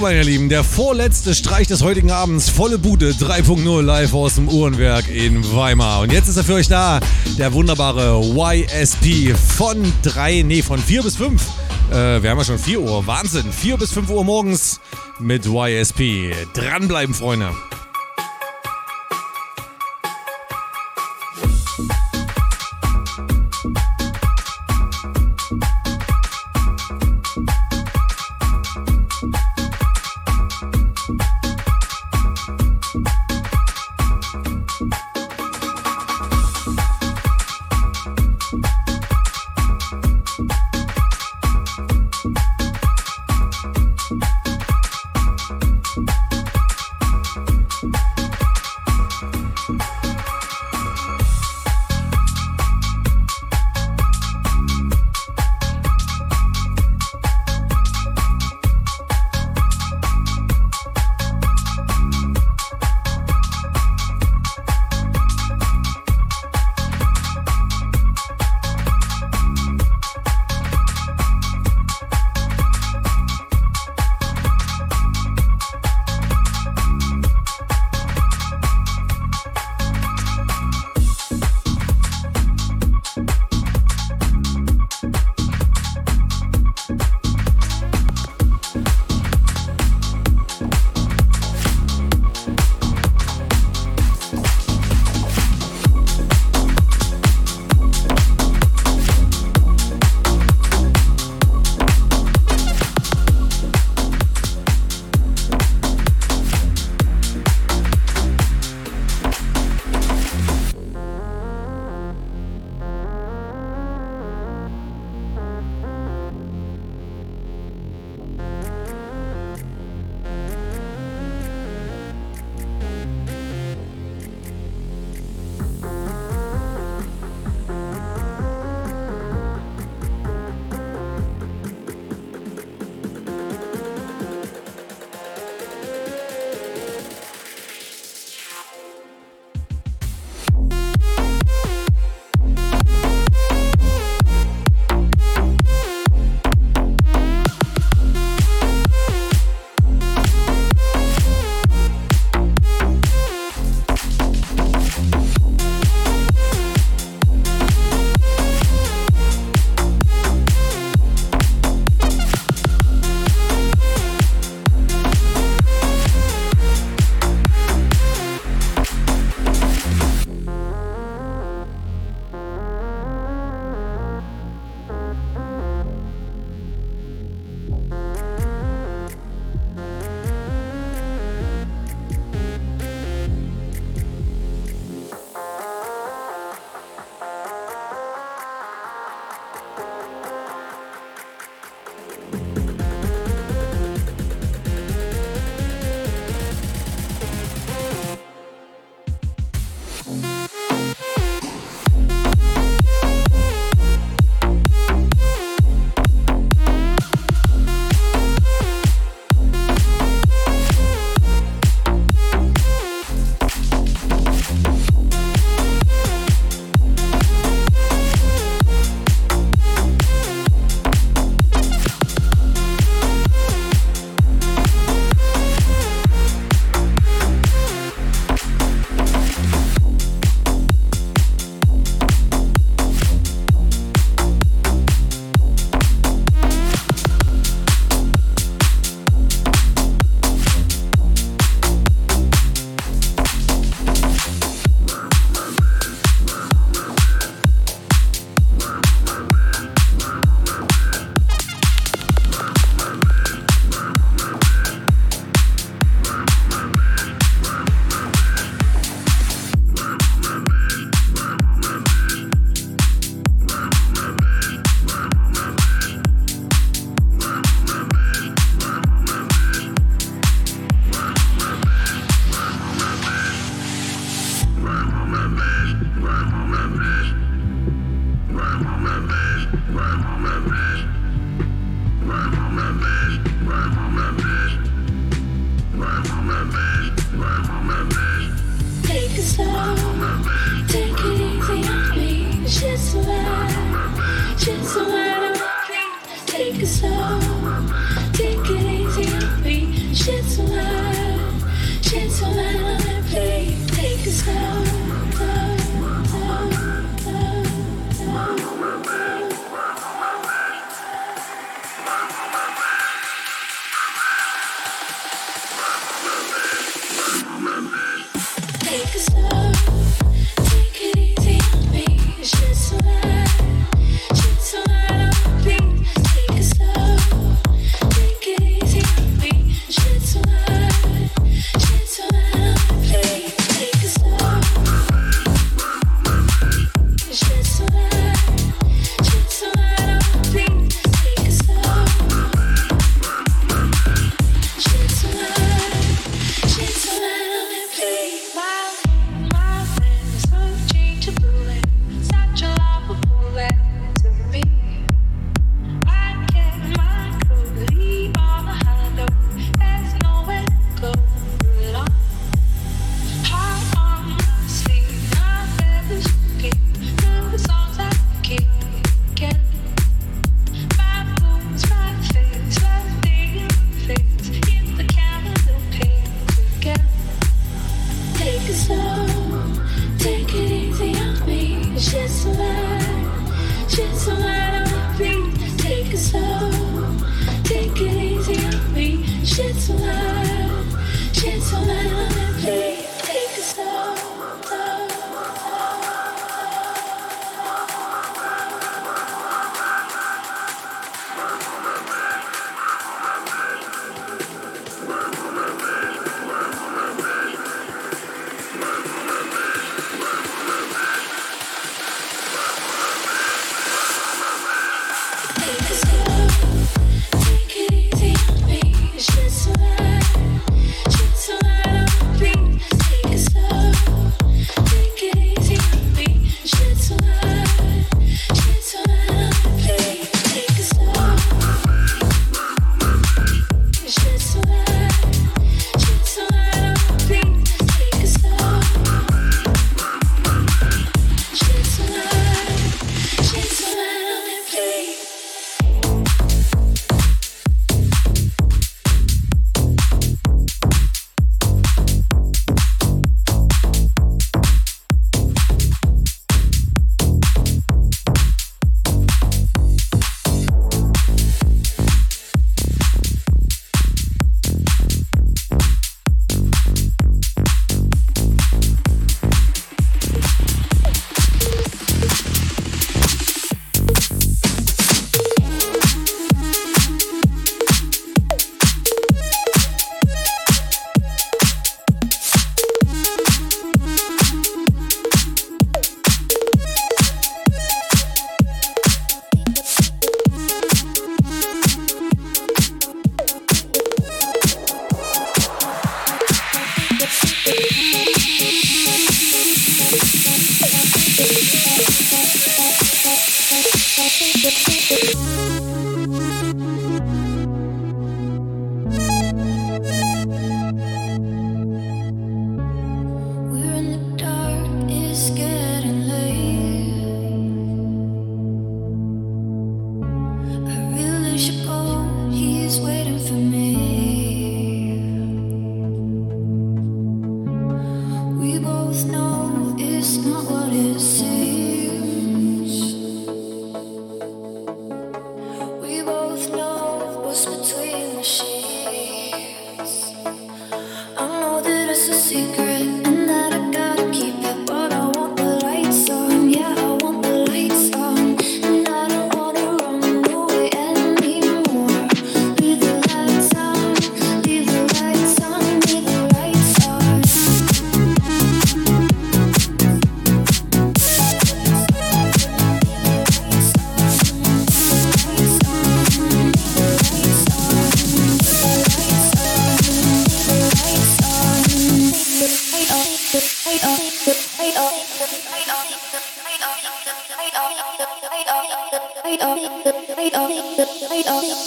meine Lieben, der vorletzte Streich des heutigen Abends. Volle Bude 3.0 live aus dem Uhrenwerk in Weimar. Und jetzt ist er für euch da, der wunderbare YSP von 3, nee, von 4 bis 5. Äh, wir haben ja schon 4 Uhr. Wahnsinn. 4 bis 5 Uhr morgens mit YSP. Dranbleiben, Freunde.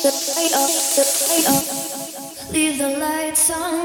the light up, the light up. Leave the lights on.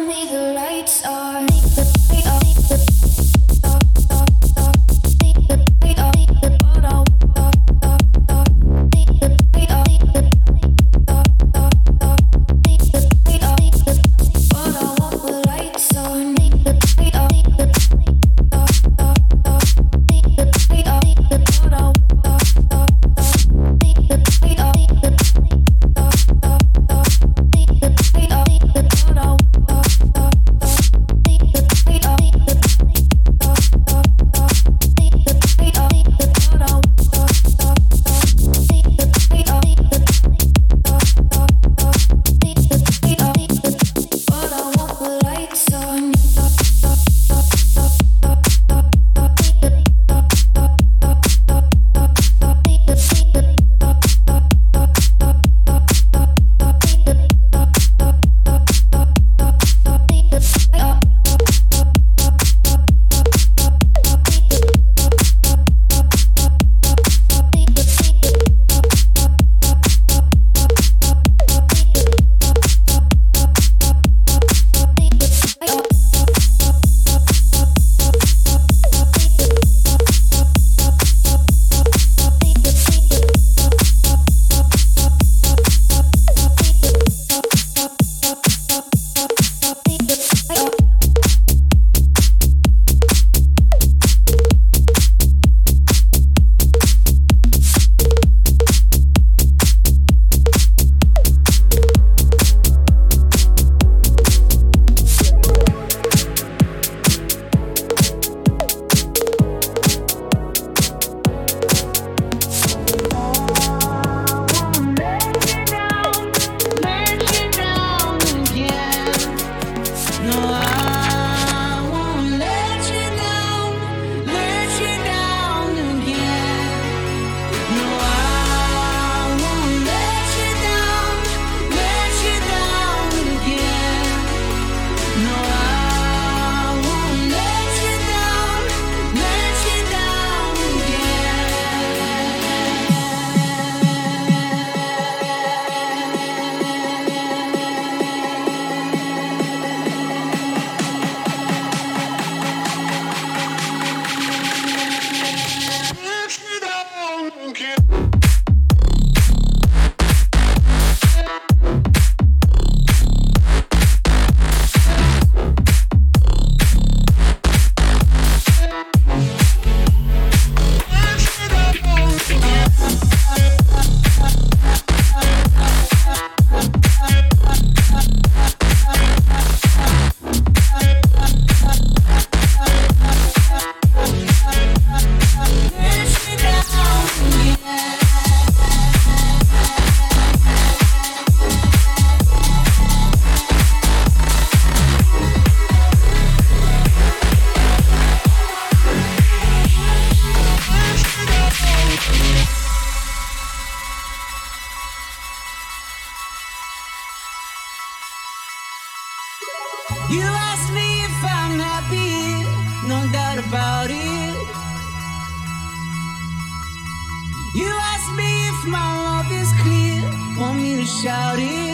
shouting.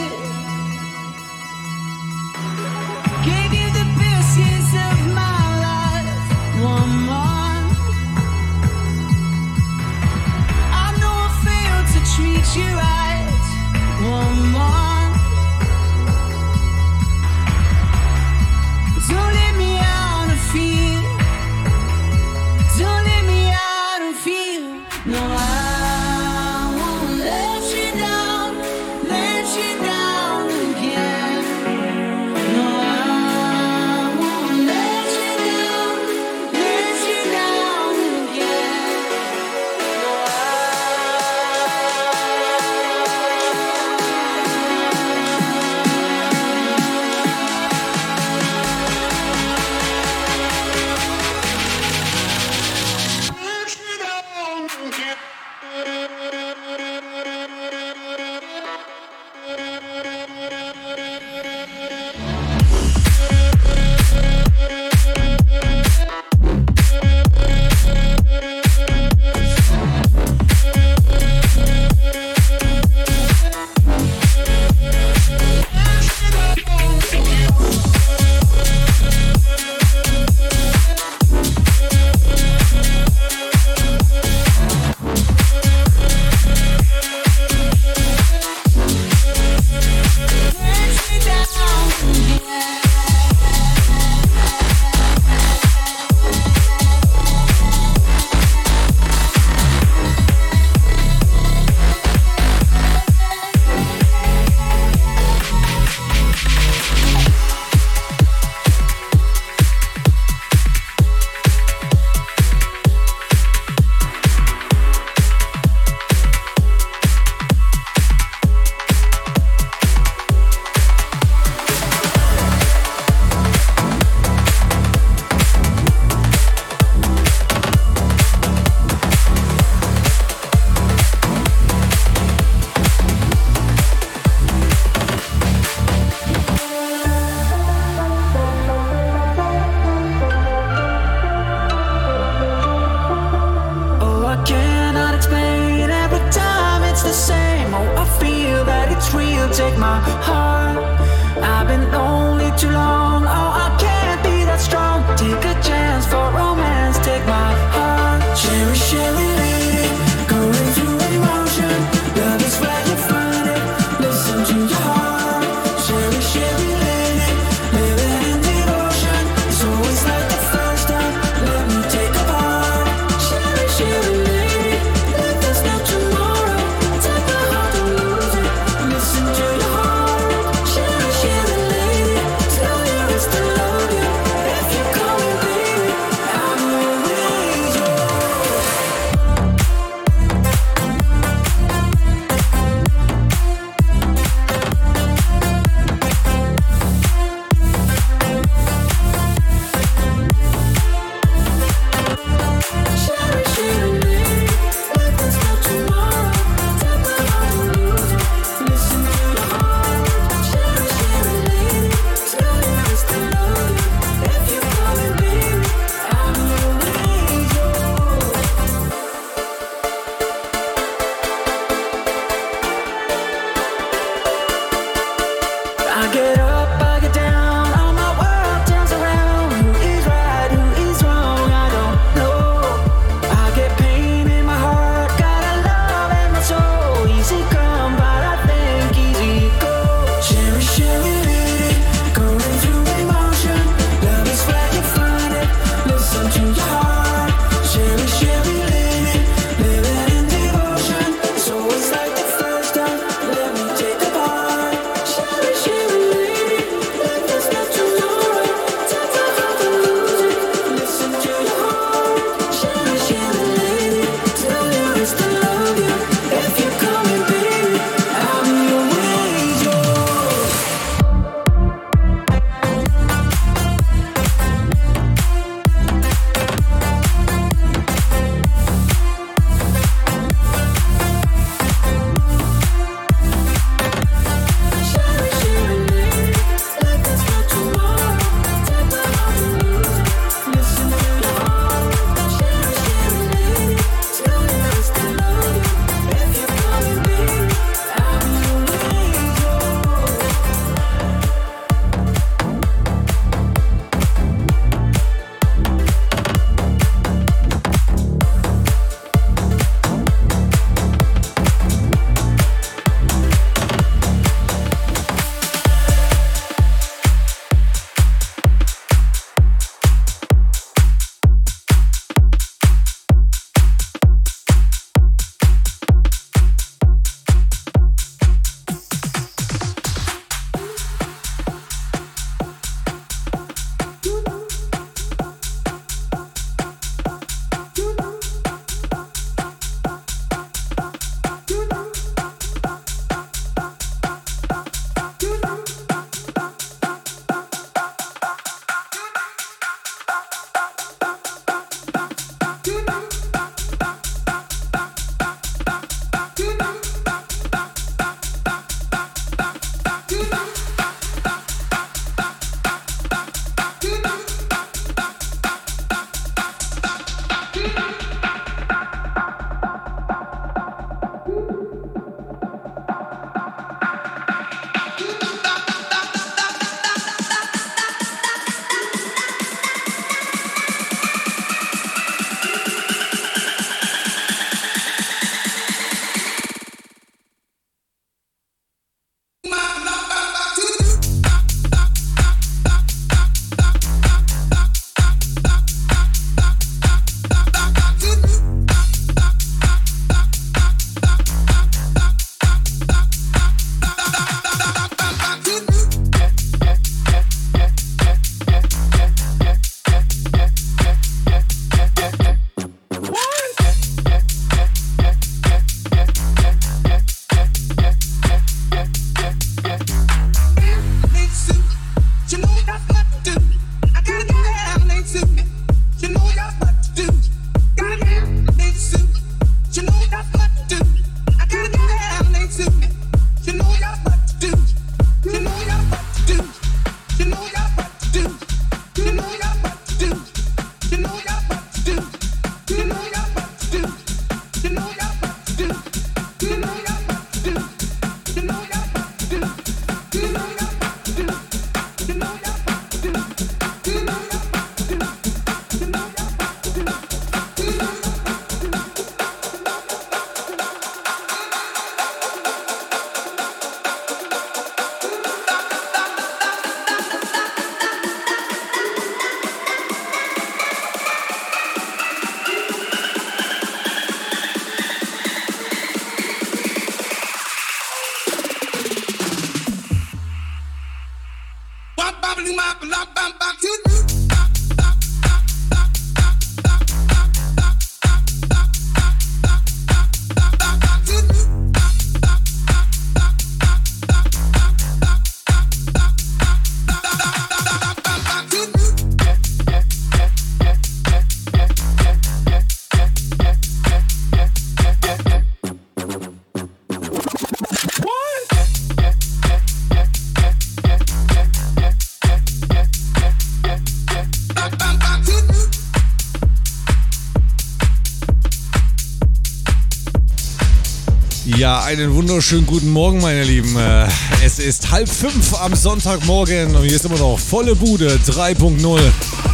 Einen wunderschönen guten Morgen, meine Lieben. Äh, Es ist halb fünf am Sonntagmorgen und hier ist immer noch volle Bude 3.0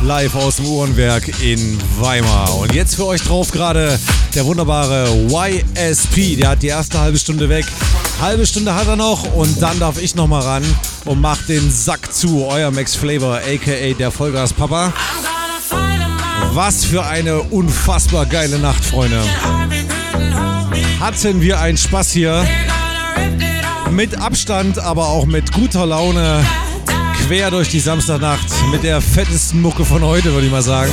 live aus dem Uhrenwerk in Weimar. Und jetzt für euch drauf gerade der wunderbare YSP. Der hat die erste halbe Stunde weg. Halbe Stunde hat er noch und dann darf ich noch mal ran und macht den Sack zu. Euer Max Flavor, aka der Vollgas Papa. Was für eine unfassbar geile Nacht, Freunde. Hatten wir einen Spaß hier. Mit Abstand, aber auch mit guter Laune. Quer durch die Samstagnacht. Mit der fettesten Mucke von heute, würde ich mal sagen.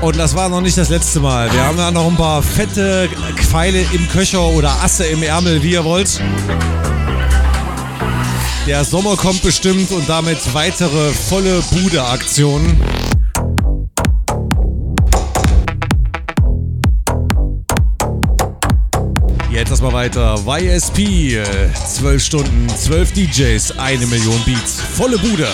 Und das war noch nicht das letzte Mal. Wir haben da noch ein paar fette Pfeile im Köcher oder Asse im Ärmel, wie ihr wollt. Der Sommer kommt bestimmt und damit weitere volle Bude-Aktionen. Jetzt erstmal weiter. YSP, 12 Stunden, 12 DJs, eine Million Beats. Volle Bude.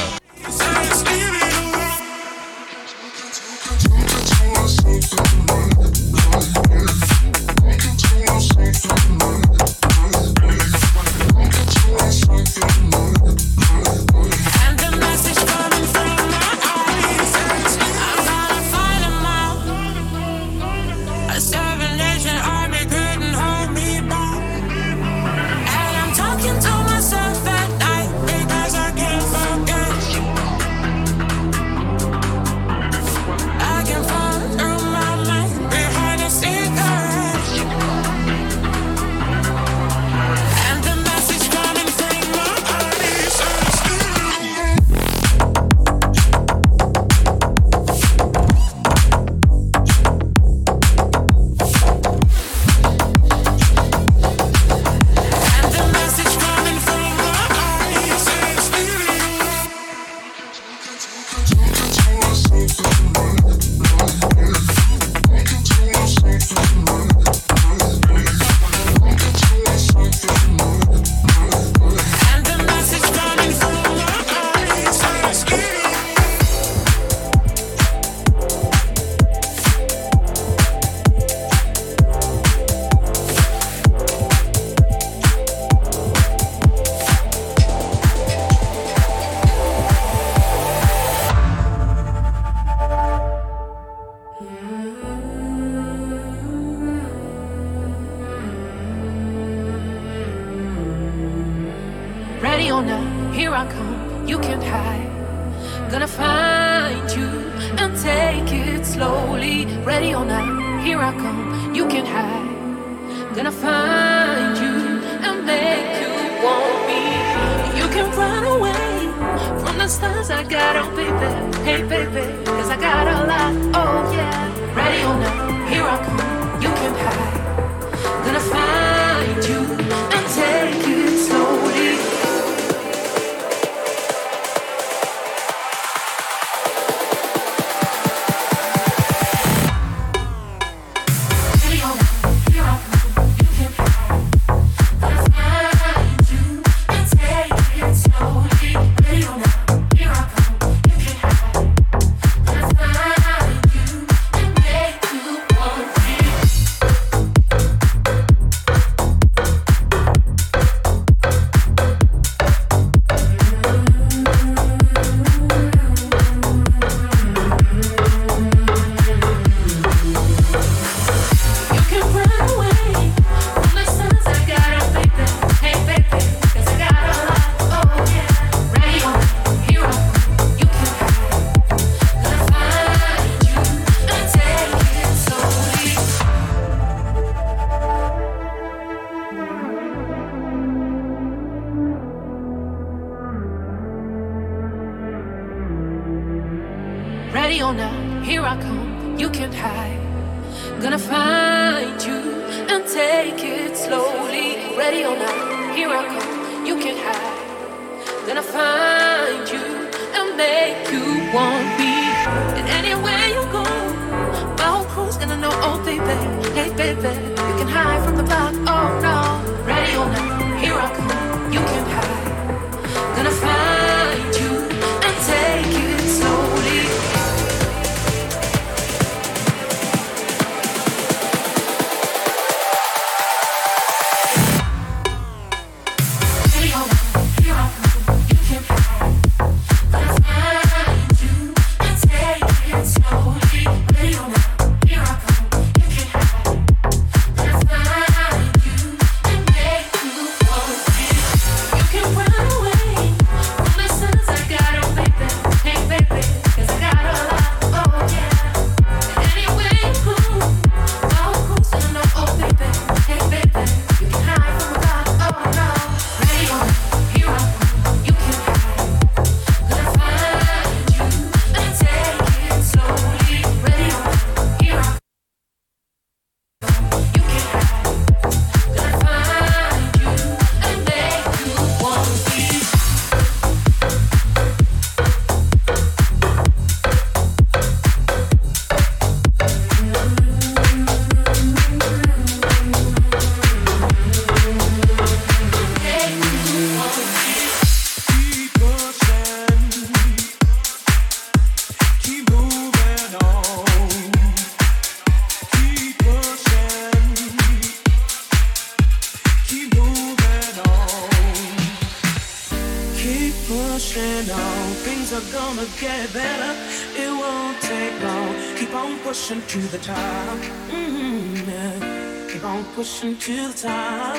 to the top. Mm-hmm. Keep on pushing to the top.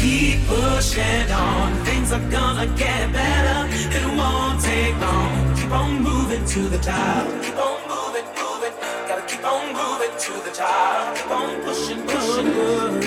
Keep pushing on. Things are gonna get better. It won't take long. Keep on moving to the top. Keep on moving, moving. Gotta keep on moving to the top. Keep on pushing, pushing. pushing.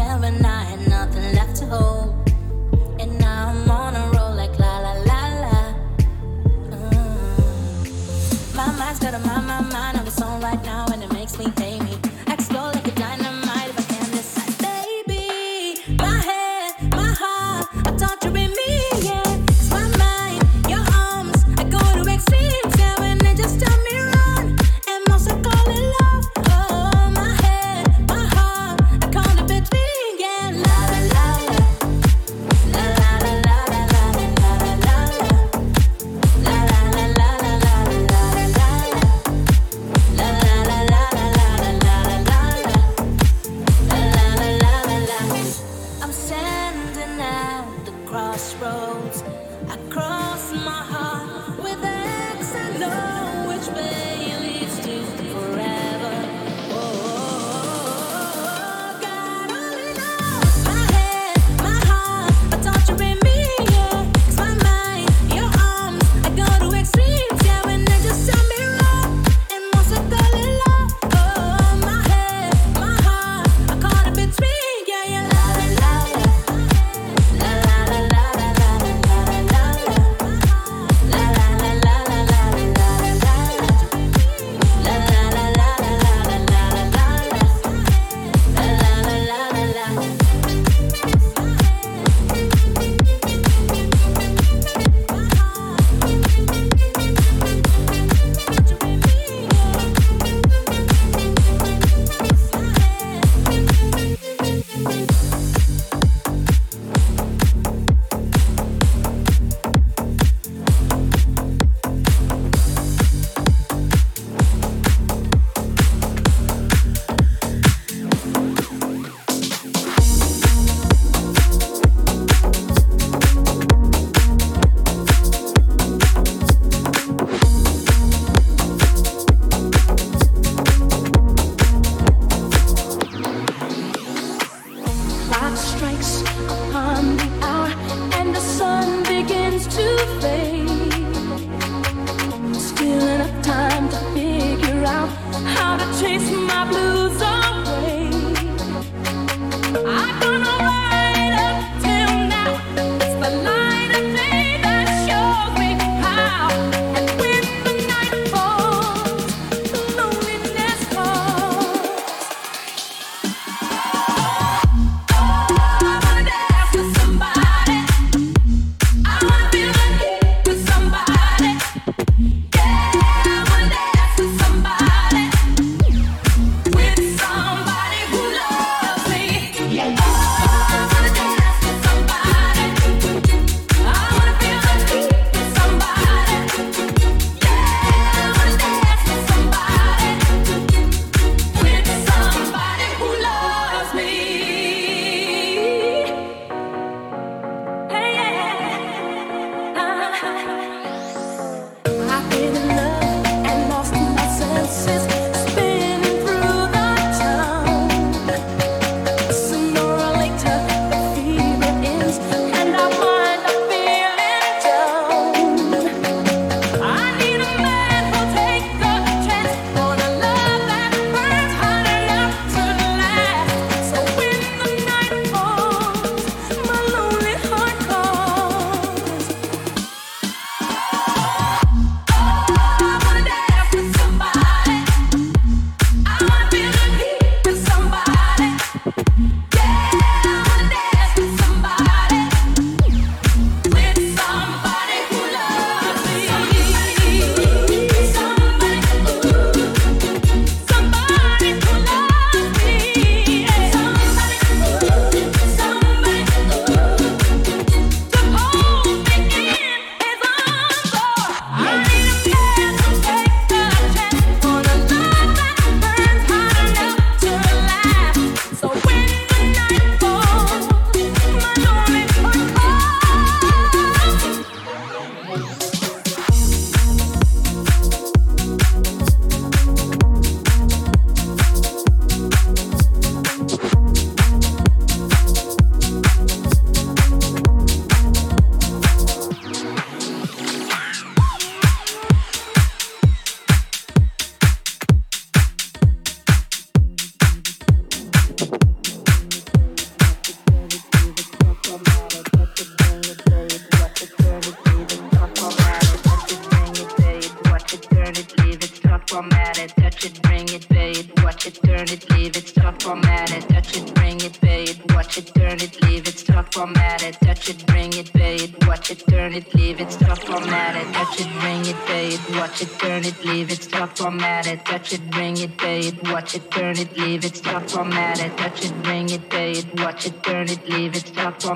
hair and I had nothing left to hold.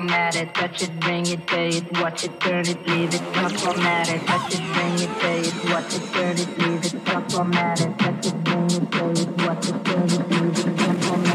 format it, touch it, bring it, pay it, watch it, turn it, leave it, not format it, touch it, bring it, pay it, watch it, turn it, leave it, not format it, touch it, bring it, pay it, watch it, turn it, leave it, not format it.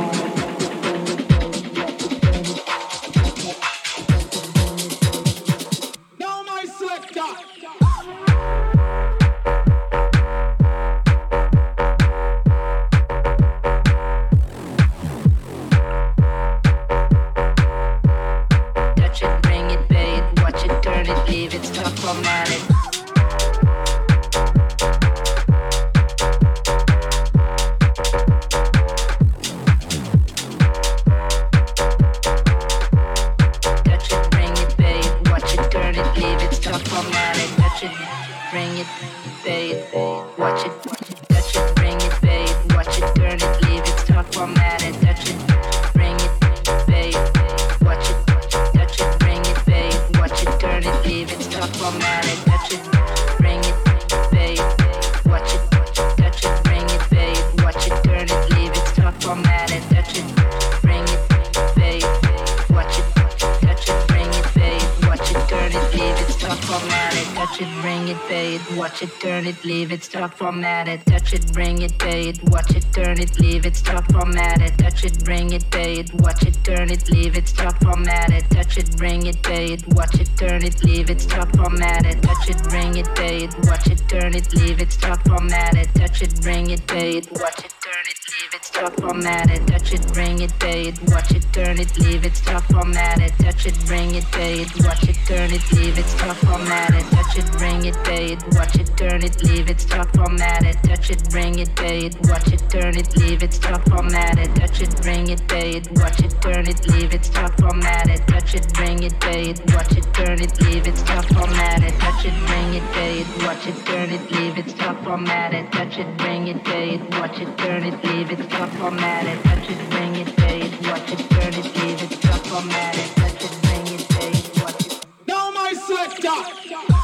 turn it, leave it, stop formatted. touch it, bring it, pay it, watch it, turn it, leave it, stop formatted. touch it, bring it, pay it, watch it, turn it, leave it, stop formatted. touch it, bring it, pay it, watch it, turn it, leave it, stop formatted. touch it, bring it, pay it, watch it, turn it, leave it, stop formatted. touch it, bring it, pay it, watch it, turn it, leave it, start format touch it, bring it, pay it, watch it, turn it, leave it, start format touch it, bring it, pay it, watch it. Now my selector.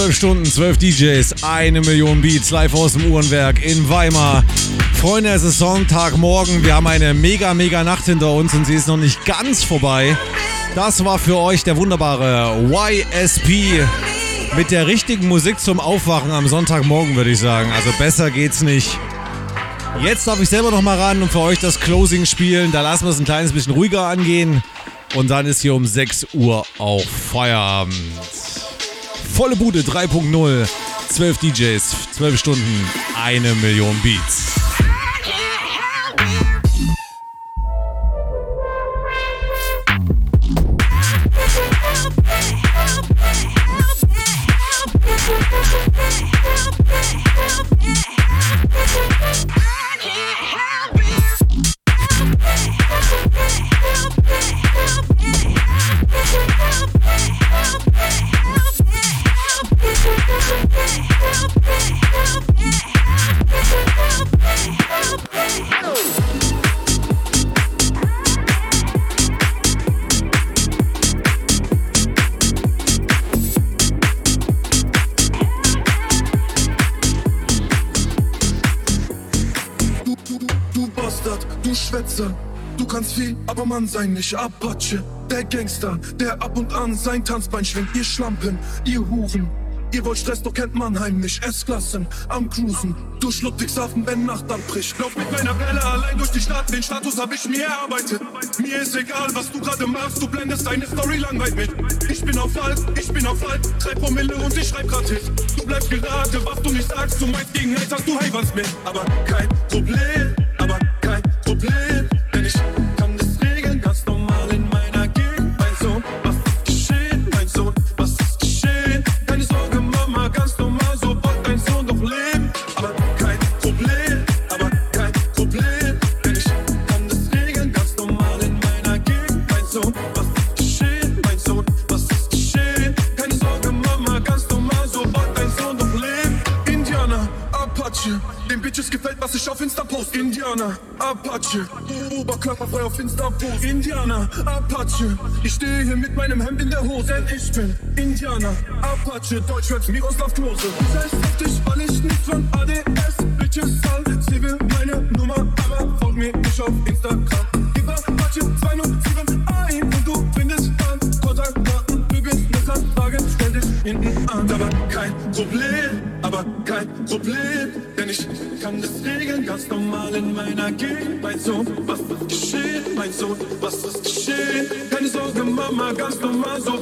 3.0. 12 Stunden, 12 DJs, eine Million Beats live aus dem Uhrenwerk in Weimar. Freunde, es ist Sonntagmorgen. Wir haben eine mega, mega Nacht hinter uns und sie ist noch nicht ganz vorbei. Das war für euch der wunderbare YSP mit der richtigen Musik zum Aufwachen am Sonntagmorgen, würde ich sagen. Also besser geht's nicht. Jetzt darf ich selber noch mal ran und für euch das Closing spielen. Da lassen wir es ein kleines bisschen ruhiger angehen. Und dann ist hier um 6 Uhr auch Feierabend. Volle Bude 3.0. 12 DJs, 12 Stunden, eine Million Beats. Du Schwätzer. Du kannst viel, aber Mann sein nicht Apache. Der Gangster, der ab und an sein Tanzbein schwingt. Ihr Schlampen, ihr Huren. Ihr wollt Stress, doch kennt Mannheim nicht. S-Klassen am Cruisen. Durch Ludwigshafen, wenn Nacht anbricht. Lauf mit meiner Welle allein durch die Stadt. Den Status hab ich mir erarbeitet. Mir ist egal, was du gerade machst. Du blendest deine Story langweilig mit. Ich bin auf Halt, ich bin auf Halt. Drei Promille und ich schreib grad Hit. Du bleibst gerade, was du nicht sagst. Du meinst gegen Haters, du hey was mit. Aber kein Problem, aber Problem. Denn ich Apache, oberkörperfrei auf Insta post. Indianer, Apache, ich stehe hier mit meinem Hemd in der Hose. Denn ich bin Indianer, Apache, Deutschrap, Miroslav Klose. Dich, weil ich nicht von ADS, Bitches all. Sie will meine Nummer, aber folgt mir nicht auf Instagram. Gib Apache 207 ein und du findest dann Kontaktdaten, bügelst Messer, Fragen, stell dich hinten an. Aber kein Problem, aber kein Problem, normal in meiner Gegend. Mein Sohn, was ist geschehen? Mein Sohn, was ist geschehen? Keine Sorge, Mama, ganz normal, so